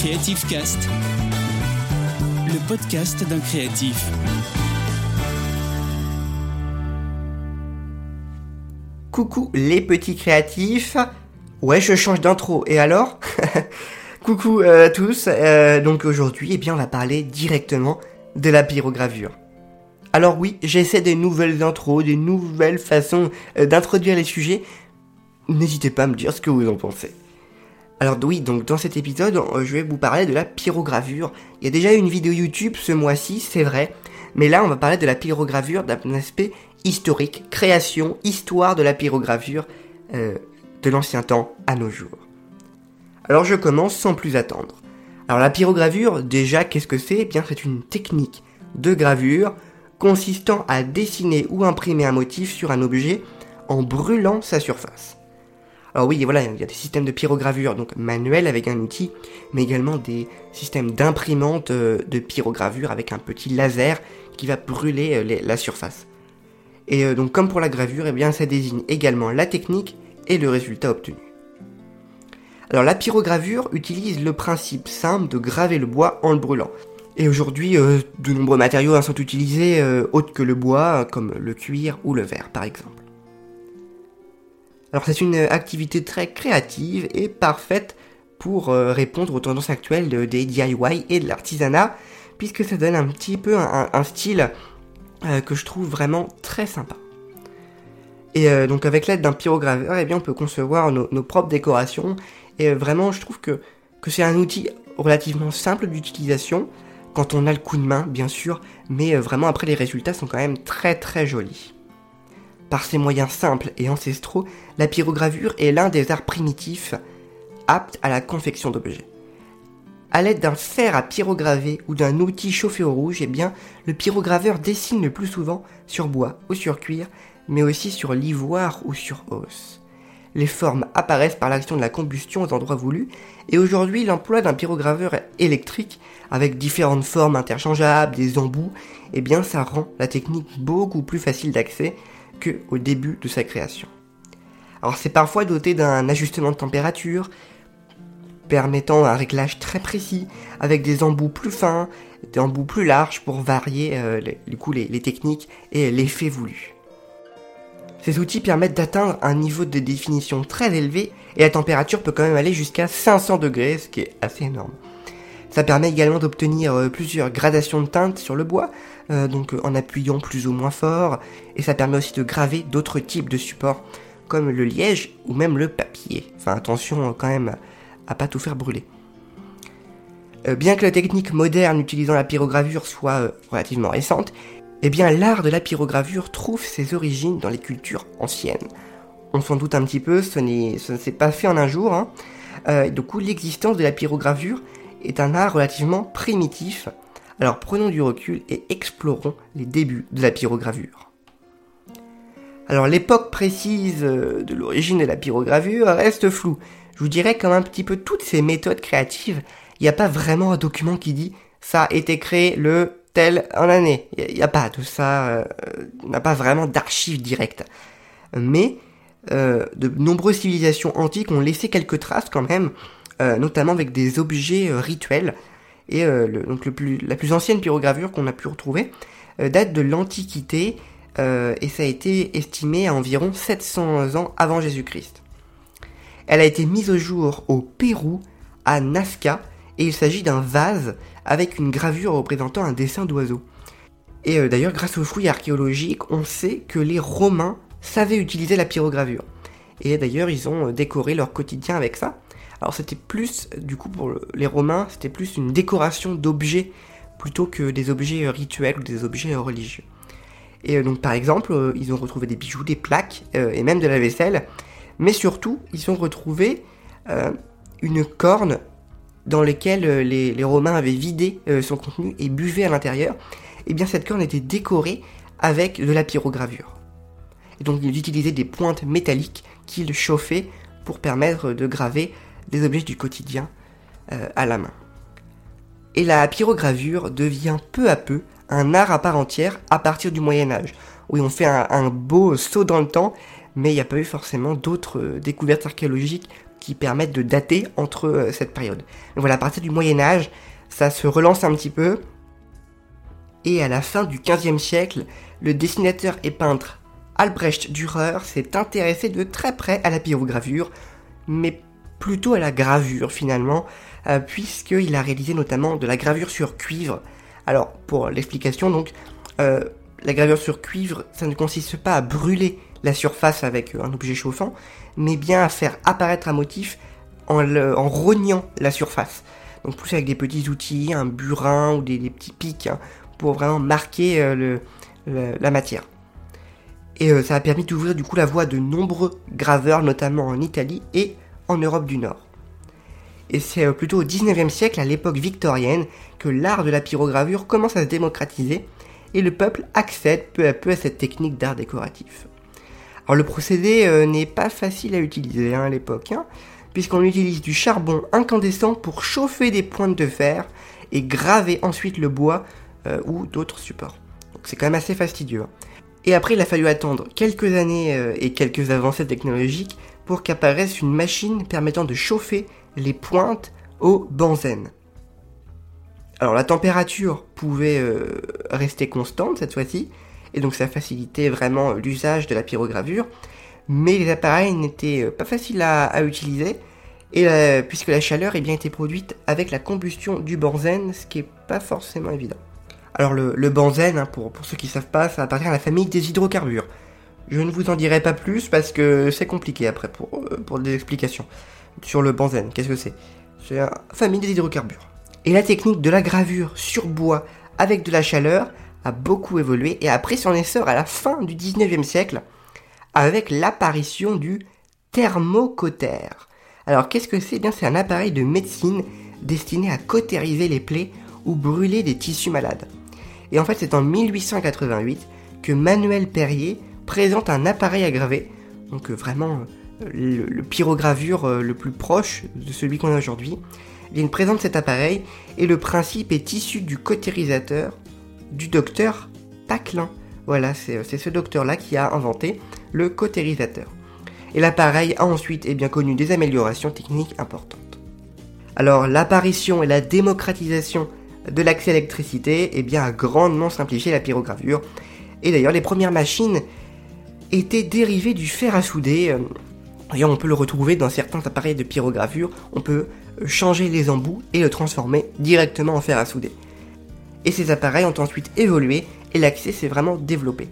Creative Cast, le podcast d'un créatif. Coucou les petits créatifs. Ouais, je change d'intro. Et alors? Coucou euh, tous. Euh, donc aujourd'hui, eh bien, on va parler directement de la pyrogravure. Alors oui, j'essaie des nouvelles intros, des nouvelles façons euh, d'introduire les sujets. N'hésitez pas à me dire ce que vous en pensez. Alors oui, donc dans cet épisode, euh, je vais vous parler de la pyrogravure. Il y a déjà eu une vidéo YouTube ce mois-ci, c'est vrai, mais là on va parler de la pyrogravure d'un aspect historique, création, histoire de la pyrogravure euh, de l'ancien temps à nos jours. Alors je commence sans plus attendre. Alors la pyrogravure, déjà qu'est-ce que c'est? Eh bien c'est une technique de gravure consistant à dessiner ou imprimer un motif sur un objet en brûlant sa surface. Alors oui, voilà, il y a des systèmes de pyrogravure, donc manuels avec un outil, mais également des systèmes d'imprimante euh, de pyrogravure avec un petit laser qui va brûler euh, la surface. Et euh, donc comme pour la gravure, eh ça désigne également la technique et le résultat obtenu. Alors la pyrogravure utilise le principe simple de graver le bois en le brûlant. Et aujourd'hui, de nombreux matériaux hein, sont utilisés autres que le bois, comme le cuir ou le verre par exemple. Alors c'est une activité très créative et parfaite pour euh, répondre aux tendances actuelles de- des DIY et de l'artisanat, puisque ça donne un petit peu un, style euh, que je trouve vraiment très sympa. Et euh, donc avec l'aide d'un pyrograveur, eh bien, on peut concevoir nos, propres décorations. Et euh, vraiment, je trouve que, c'est un outil relativement simple d'utilisation, quand on a le coup de main, bien sûr, mais euh, vraiment après les résultats sont quand même très très jolis. Par ses moyens simples et ancestraux, la pyrogravure est l'un des arts primitifs aptes à la confection d'objets. À l'aide d'un fer à pyrograver ou d'un outil chauffé au rouge, eh bien, le pyrograveur dessine le plus souvent sur bois ou sur cuir, mais aussi sur l'ivoire ou sur os. Les formes apparaissent par l'action de la combustion aux endroits voulus, et aujourd'hui l'emploi d'un pyrograveur électrique avec différentes formes interchangeables, des embouts, eh bien ça rend la technique beaucoup plus facile d'accès que au début de sa création. Alors c'est parfois doté d'un ajustement de température, permettant un réglage très précis, avec des embouts plus fins, des embouts plus larges pour varier euh, les, du les techniques et l'effet voulu. Ces outils permettent d'atteindre un niveau de définition très élevé et la température peut quand même aller jusqu'à 500 degrés, ce qui est assez énorme. Ça permet également d'obtenir euh, plusieurs gradations de teintes sur le bois, euh, donc euh, en appuyant plus ou moins fort, et ça permet aussi de graver d'autres types de supports, comme le liège ou même le papier. Enfin attention euh, quand même à pas tout faire brûler. Bien que la technique moderne utilisant la pyrogravure soit relativement récente, eh bien l'art de la pyrogravure trouve ses origines dans les cultures anciennes. On s'en doute un petit peu, ce, n'est- ne s'est pas fait en un jour. Hein. Du coup, l'existence de la pyrogravure est un art relativement primitif. Alors prenons du recul et explorons les débuts de la pyrogravure. Alors l'époque précise euh, de l'origine de la pyrogravure reste floue. Je vous dirais comme un petit peu toutes ces méthodes créatives, il n'y a pas vraiment un document qui dit ça a été créé le tel en année. Il n'y a, pas de ça, euh, on n'a pas vraiment d'archives directes. Mais euh, de nombreuses civilisations antiques ont laissé quelques traces quand même, notamment avec des objets rituels. Et euh, donc la plus ancienne pyrogravure qu'on a pu retrouver euh, date de l'Antiquité euh, et ça a été estimé à environ 700 ans avant Jésus-Christ. Elle a été mise au jour au Pérou, à Nazca, et il s'agit d'un vase avec une gravure représentant un dessin d'oiseau. Et d'ailleurs, grâce aux fouilles archéologiques, on sait que les Romains savaient utiliser la pyrogravure. Et d'ailleurs, ils ont décoré leur quotidien avec ça. Alors c'était plus, du coup, pour le- les Romains, c'était plus une décoration d'objets plutôt que des objets euh, rituels ou des objets euh, religieux. Et euh, donc, par exemple, ils ont retrouvé des bijoux, des plaques et même de la vaisselle. Mais surtout, ils ont retrouvé une corne dans laquelle les, Romains avaient vidé son contenu et buvaient à l'intérieur. Et bien, cette corne était décorée avec de la pyrogravure. Et donc, ils utilisaient des pointes métalliques qu'ils chauffaient pour permettre de graver des objets du quotidien euh, à la main. Et la pyrogravure devient peu à peu un art à part entière à partir du Moyen Âge, où on fait un, beau saut dans le temps, mais il n'y a pas eu forcément d'autres découvertes archéologiques qui permettent de dater entre cette période. voilà, à partir du Moyen Âge, ça se relance un petit peu, et à la fin du XVe siècle, le dessinateur et peintre Albrecht Dürer s'est intéressé de très près à la pyrogravure, mais plutôt à la gravure finalement, euh, puisqu'il a réalisé notamment de la gravure sur cuivre. Alors, pour l'explication, donc, euh, la gravure sur cuivre, ça ne consiste pas à brûler la surface avec un objet chauffant, mais bien à faire apparaître un motif en, rognant la surface. Donc plus avec des petits outils, un burin ou des, petits pics, hein, pour vraiment marquer euh, la matière. Et euh, ça a permis d'ouvrir du coup la voie de nombreux graveurs, notamment en Italie et en Europe du Nord. Et c'est euh, plutôt au 19e siècle, à l'époque victorienne, que l'art de la pyrogravure commence à se démocratiser et le peuple accède peu à peu à cette technique d'art décoratif. Alors le procédé n'est pas facile à utiliser hein, à l'époque, hein, puisqu'on utilise du charbon incandescent pour chauffer des pointes de fer et graver ensuite le bois euh, ou d'autres supports. Donc c'est quand même assez fastidieux. Hein. Et après, il a fallu attendre quelques années euh, et quelques avancées technologiques pour qu'apparaisse une machine permettant de chauffer les pointes au benzène. Alors la température pouvait euh, rester constante cette fois-ci, et donc ça facilitait vraiment l'usage de la pyrogravure, mais les appareils n'étaient pas faciles à, utiliser, puisque la chaleur est bien été produite avec la combustion du benzène, ce qui n'est pas forcément évident. Alors le, benzène, hein, pour, ceux qui ne savent pas, ça appartient à la famille des hydrocarbures. Je ne vous en dirai pas plus parce que c'est compliqué après pour, euh, des explications. Sur le benzène, qu'est-ce que c'est? C'est la famille des hydrocarbures. Et la technique de la gravure sur bois avec de la chaleur a beaucoup évolué et a pris son essor à la fin du 19e siècle avec l'apparition du thermocotère. Alors qu'est-ce que c'est? Eh c'est un appareil de médecine destiné à cautériser les plaies ou brûler des tissus malades. Et en fait, c'est en 1888 que Manuel Perrier présente un appareil à graver, donc euh, vraiment euh, le, pyrogravure euh, le plus proche de celui qu'on a aujourd'hui. Il présente cet appareil et le principe est issu du cautérisateur du docteur Paclin. Voilà, c'est ce docteur-là qui a inventé le cautérisateur. Et l'appareil a ensuite et bien connu des améliorations techniques importantes. Alors l'apparition et la démocratisation de l'accès à l'électricité eh a grandement simplifié la pyrogravure. Et d'ailleurs, les premières machines étaient dérivées du fer à souder. D'ailleurs, on peut le retrouver dans certains appareils de pyrogravure. On peut changer les embouts et le transformer directement en fer à souder. Et ces appareils ont ensuite évolué et l'accès s'est vraiment développé.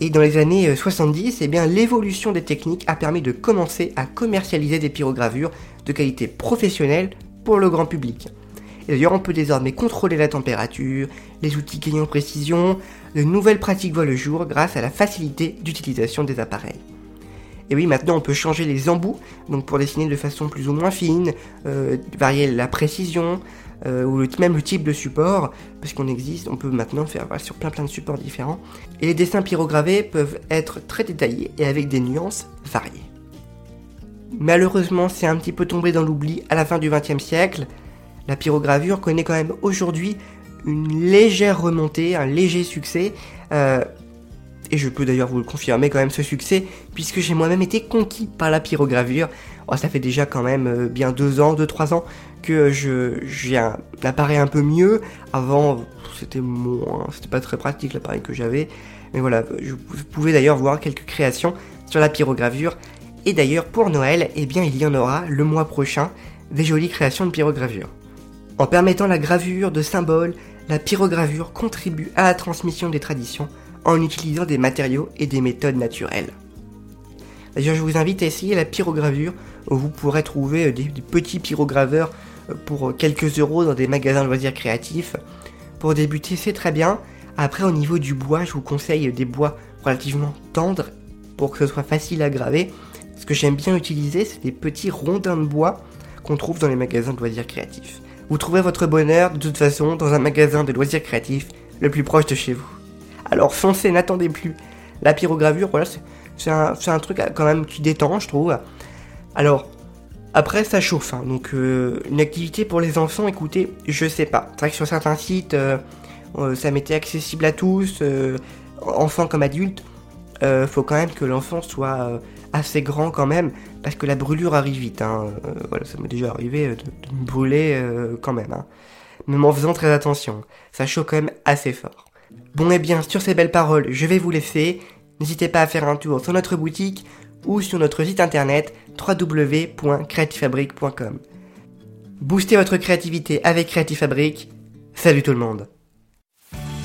Et dans les années 70, eh bien, l'évolution des techniques a permis de commencer à commercialiser des pyrogravures de qualité professionnelle pour le grand public. Et d'ailleurs, on peut désormais contrôler la température, les outils gagnent en précision, de nouvelles pratiques voient le jour grâce à la facilité d'utilisation des appareils. Et oui, maintenant on peut changer les embouts, donc pour dessiner de façon plus ou moins fine, euh, varier la précision, euh, ou même le type de support, parce qu'on existe, on peut maintenant faire sur plein plein de supports différents. Et les dessins pyrogravés peuvent être très détaillés et avec des nuances variées. Malheureusement, c'est un petit peu tombé dans l'oubli à la fin du XXe siècle, la pyrogravure connaît quand même aujourd'hui une légère remontée, un léger succès. Euh, et je peux d'ailleurs vous le confirmer quand même ce succès, puisque j'ai moi-même été conquis par la pyrogravure. Oh, ça fait déjà quand même euh, bien deux ans, deux trois ans que je j'ai un appareil un peu mieux. Avant, c'était moins, c'était pas très pratique l'appareil que j'avais. Mais voilà, je, vous d'ailleurs voir quelques créations sur la pyrogravure. Et d'ailleurs, pour Noël, eh bien, il y en aura le mois prochain des jolies créations de pyrogravure. En permettant la gravure de symboles, la pyrogravure contribue à la transmission des traditions en utilisant des matériaux et des méthodes naturelles. D'ailleurs, je vous invite à essayer la pyrogravure. Vous pourrez trouver des, petits pyrograveurs euh, pour quelques euros dans des magasins de loisirs créatifs. Pour débuter, c'est très bien. Après, au niveau du bois, je vous conseille des bois relativement tendres pour que ce soit facile à graver. Ce que j'aime bien utiliser, c'est des petits rondins de bois qu'on trouve dans les magasins de loisirs créatifs. Vous trouverez votre bonheur de toute façon dans un magasin de loisirs créatifs le plus proche de chez vous. Alors foncez, n'attendez plus. La pyrogravure, voilà, c'est un, truc quand même qui détend, je trouve. Alors, après, ça chauffe. Hein. donc, euh, une activité pour les enfants, écoutez, je sais pas. C'est vrai que sur certains sites, euh, euh, ça m'était accessible à tous, enfants comme adultes. Euh, faut quand même que l'enfant soit euh, assez grand quand même, parce que la brûlure arrive vite. Hein. Euh, voilà, ça m'est déjà arrivé de, de me brûler euh, quand même. Hein. Même en faisant très attention, ça chauffe quand même assez fort. Bon et bien, sur ces belles paroles, je vais vous laisser. N'hésitez pas à faire un tour sur notre boutique ou sur notre site internet www.creativefabric.com. Boostez votre créativité avec Creative Fabric. Salut tout le monde.